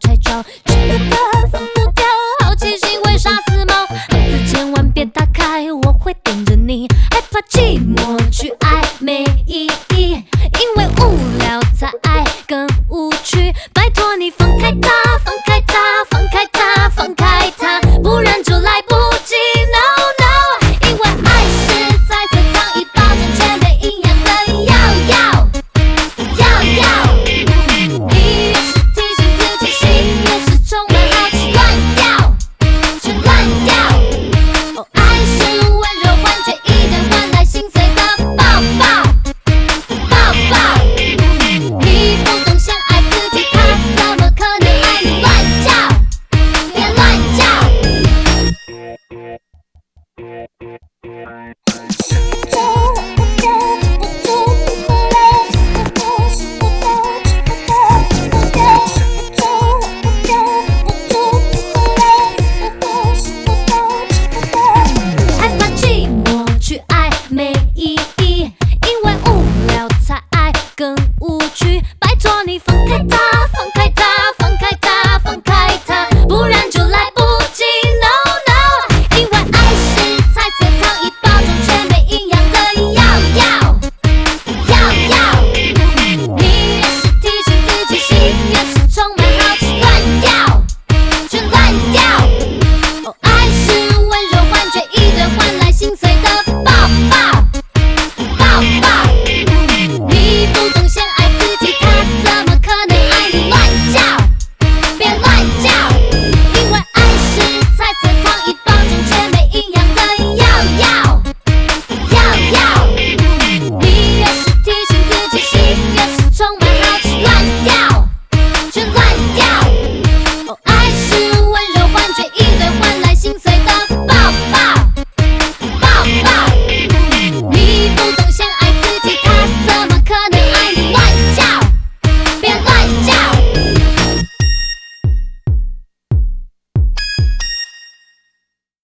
拆招，舍不得放不掉，好奇心会杀死猫，盒子千万别打开，我会等着你。害怕寂寞去爱没意义，因为无聊才爱更无趣，拜托你放开它。